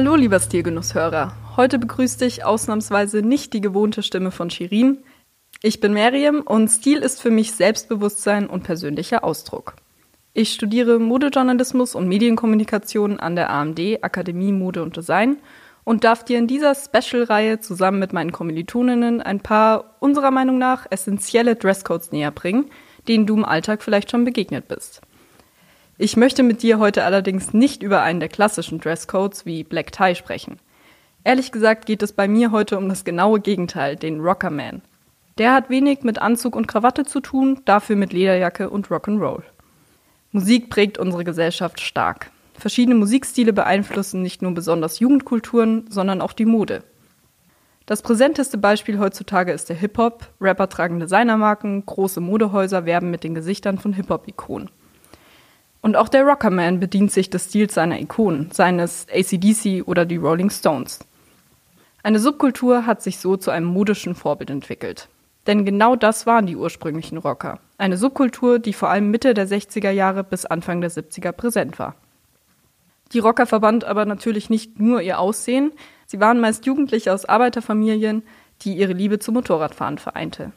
Hallo, lieber Stilgenusshörer. Heute begrüßt dich ausnahmsweise nicht die gewohnte Stimme von Shirin. Ich bin Miriam und Stil ist für mich Selbstbewusstsein und persönlicher Ausdruck. Ich studiere Modejournalismus und Medienkommunikation an der AMD Akademie Mode und Design und darf dir in dieser Special-Reihe zusammen mit meinen Kommilitoninnen ein paar unserer Meinung nach essentielle Dresscodes näher bringen, denen du im Alltag vielleicht schon begegnet bist. Ich möchte mit dir heute allerdings nicht über einen der klassischen Dresscodes wie Black Tie sprechen. Ehrlich gesagt geht es bei mir heute um das genaue Gegenteil, den Rockerman. Der hat wenig mit Anzug und Krawatte zu tun, dafür mit Lederjacke und Rock'n'Roll. Musik prägt unsere Gesellschaft stark. Verschiedene Musikstile beeinflussen nicht nur besonders Jugendkulturen, sondern auch die Mode. Das präsenteste Beispiel heutzutage ist der Hip-Hop. Rapper tragen Designermarken, große Modehäuser werben mit den Gesichtern von Hip-Hop-Ikonen. Und auch der Rockerman bedient sich des Stils seiner Ikonen, seines ACDC oder die Rolling Stones. Eine Subkultur hat sich so zu einem modischen Vorbild entwickelt. Denn genau das waren die ursprünglichen Rocker. Eine Subkultur, die vor allem Mitte der 60er Jahre bis Anfang der 70er präsent war. Die Rocker verband aber natürlich nicht nur ihr Aussehen, sie waren meist Jugendliche aus Arbeiterfamilien, die ihre Liebe zum Motorradfahren vereinte.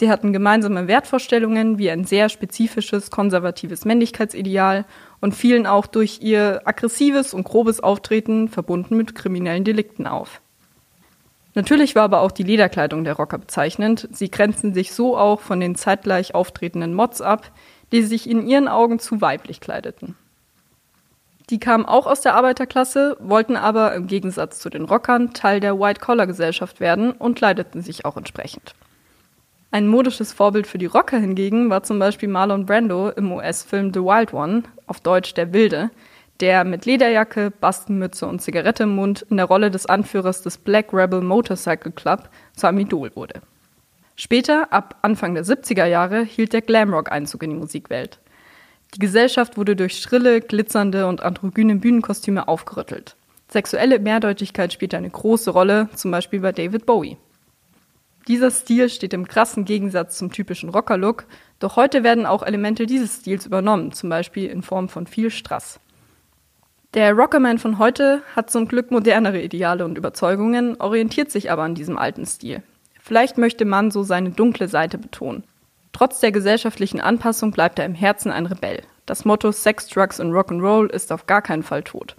Sie hatten gemeinsame Wertvorstellungen wie ein sehr spezifisches konservatives Männlichkeitsideal und fielen auch durch ihr aggressives und grobes Auftreten verbunden mit kriminellen Delikten auf. Natürlich war aber auch die Lederkleidung der Rocker bezeichnend. Sie grenzten sich so auch von den zeitgleich auftretenden Mods ab, die sich in ihren Augen zu weiblich kleideten. Die kamen auch aus der Arbeiterklasse, wollten aber im Gegensatz zu den Rockern Teil der White-Collar-Gesellschaft werden und kleideten sich auch entsprechend. Ein modisches Vorbild für die Rocker hingegen war zum Beispiel Marlon Brando im US-Film The Wild One, auf Deutsch Der Wilde, der mit Lederjacke, Bastenmütze und Zigarette im Mund in der Rolle des Anführers des Black Rebel Motorcycle Club zu einem Idol wurde. Später, ab Anfang der 70er Jahre, hielt der Glamrock Einzug in die Musikwelt. Die Gesellschaft wurde durch schrille, glitzernde und androgyne Bühnenkostüme aufgerüttelt. Sexuelle Mehrdeutigkeit spielte eine große Rolle, zum Beispiel bei David Bowie. Dieser Stil steht im krassen Gegensatz zum typischen Rocker-Look, doch heute werden auch Elemente dieses Stils übernommen, zum Beispiel in Form von viel Strass. Der Rockerman von heute hat zum Glück modernere Ideale und Überzeugungen, orientiert sich aber an diesem alten Stil. Vielleicht möchte man so seine dunkle Seite betonen. Trotz der gesellschaftlichen Anpassung bleibt er im Herzen ein Rebell. Das Motto Sex, Drugs und Rock'n'Roll ist auf gar keinen Fall tot.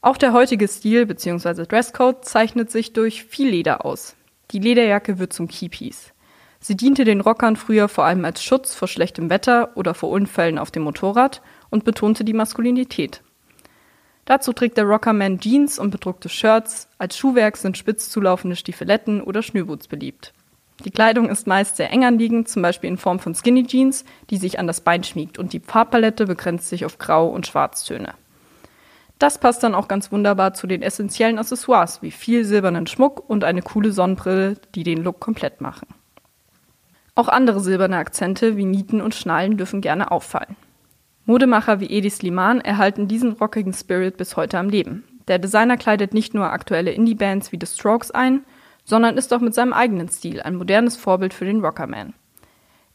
Auch der heutige Stil bzw. Dresscode zeichnet sich durch viel Leder aus. Die Lederjacke wird zum Keypiece. Sie diente den Rockern früher vor allem als Schutz vor schlechtem Wetter oder vor Unfällen auf dem Motorrad und betonte die Maskulinität. Dazu trägt der Rockerman Jeans und bedruckte Shirts, als Schuhwerk sind spitz zulaufende Stiefeletten oder Schnürboots beliebt. Die Kleidung ist meist sehr eng anliegend, zum Beispiel in Form von Skinny Jeans, die sich an das Bein schmiegt und die Farbpalette begrenzt sich auf Grau- und Schwarztöne. Das passt dann auch ganz wunderbar zu den essentiellen Accessoires wie viel silbernen Schmuck und eine coole Sonnenbrille, die den Look komplett machen. Auch andere silberne Akzente wie Nieten und Schnallen dürfen gerne auffallen. Modemacher wie Edi Sliman erhalten diesen rockigen Spirit bis heute am Leben. Der Designer kleidet nicht nur aktuelle Indie-Bands wie The Strokes ein, sondern ist auch mit seinem eigenen Stil ein modernes Vorbild für den Rockerman.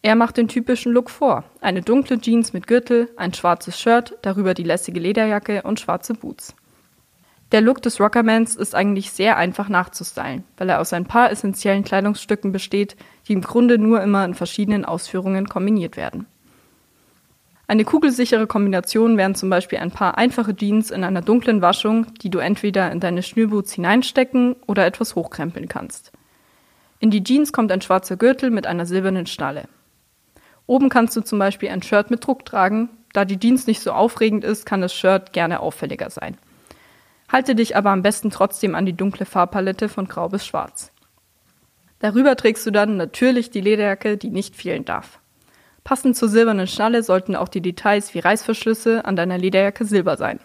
Er macht den typischen Look vor. Eine dunkle Jeans mit Gürtel, ein schwarzes Shirt, darüber die lässige Lederjacke und schwarze Boots. Der Look des Rockermans ist eigentlich sehr einfach nachzustylen, weil er aus ein paar essentiellen Kleidungsstücken besteht, die im Grunde nur immer in verschiedenen Ausführungen kombiniert werden. Eine kugelsichere Kombination wären zum Beispiel ein paar einfache Jeans in einer dunklen Waschung, die du entweder in deine Schnürboots hineinstecken oder etwas hochkrempeln kannst. In die Jeans kommt ein schwarzer Gürtel mit einer silbernen Schnalle. Oben kannst du zum Beispiel ein Shirt mit Druck tragen. Da die Jeans nicht so aufregend ist, kann das Shirt gerne auffälliger sein. Halte dich aber am besten trotzdem an die dunkle Farbpalette von grau bis schwarz. Darüber trägst du dann natürlich die Lederjacke, die nicht fehlen darf. Passend zur silbernen Schnalle sollten auch die Details wie Reißverschlüsse an deiner Lederjacke silber sein.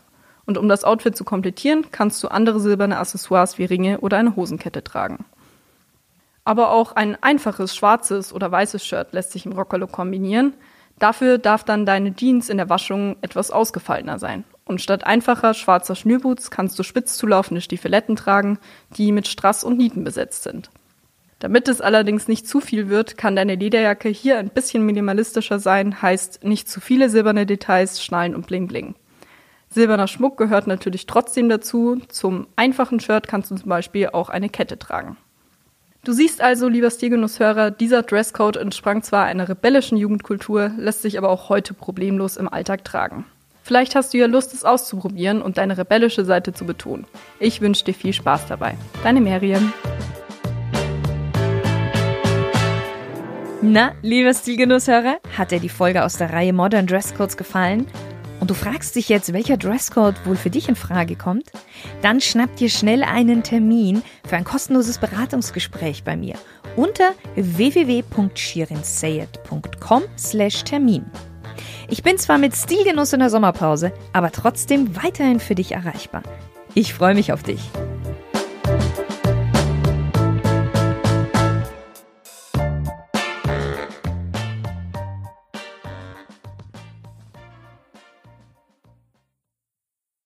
Und um das Outfit zu komplettieren, kannst du andere silberne Accessoires wie Ringe oder eine Hosenkette tragen. Aber auch ein einfaches schwarzes oder weißes Shirt lässt sich im Rockerlook kombinieren. Dafür darf dann deine Jeans in der Waschung etwas ausgefallener sein. Und statt einfacher schwarzer Schnürboots kannst du spitz zulaufende Stiefeletten tragen, die mit Strass und Nieten besetzt sind. Damit es allerdings nicht zu viel wird, kann deine Lederjacke hier ein bisschen minimalistischer sein, heißt nicht zu viele silberne Details, Schnallen und Bling Bling. Silberner Schmuck gehört natürlich trotzdem dazu. Zum einfachen Shirt kannst du zum Beispiel auch eine Kette tragen. Du siehst also, lieber Stilgenusshörer, dieser Dresscode entsprang zwar einer rebellischen Jugendkultur, lässt sich aber auch heute problemlos im Alltag tragen. Vielleicht hast du ja Lust, es auszuprobieren und deine rebellische Seite zu betonen. Ich wünsche dir viel Spaß dabei. Deine Miriam. Na, lieber Stilgenusshörer, hat dir die Folge aus der Reihe Modern Dresscodes gefallen? Und du fragst dich jetzt, welcher Dresscode wohl für dich in Frage kommt, dann schnapp dir schnell einen Termin für ein kostenloses Beratungsgespräch bei mir unter www.shirinsayed.com/termin. Ich bin zwar mit Stilgenuss in der Sommerpause, aber trotzdem weiterhin für dich erreichbar. Ich freue mich auf dich.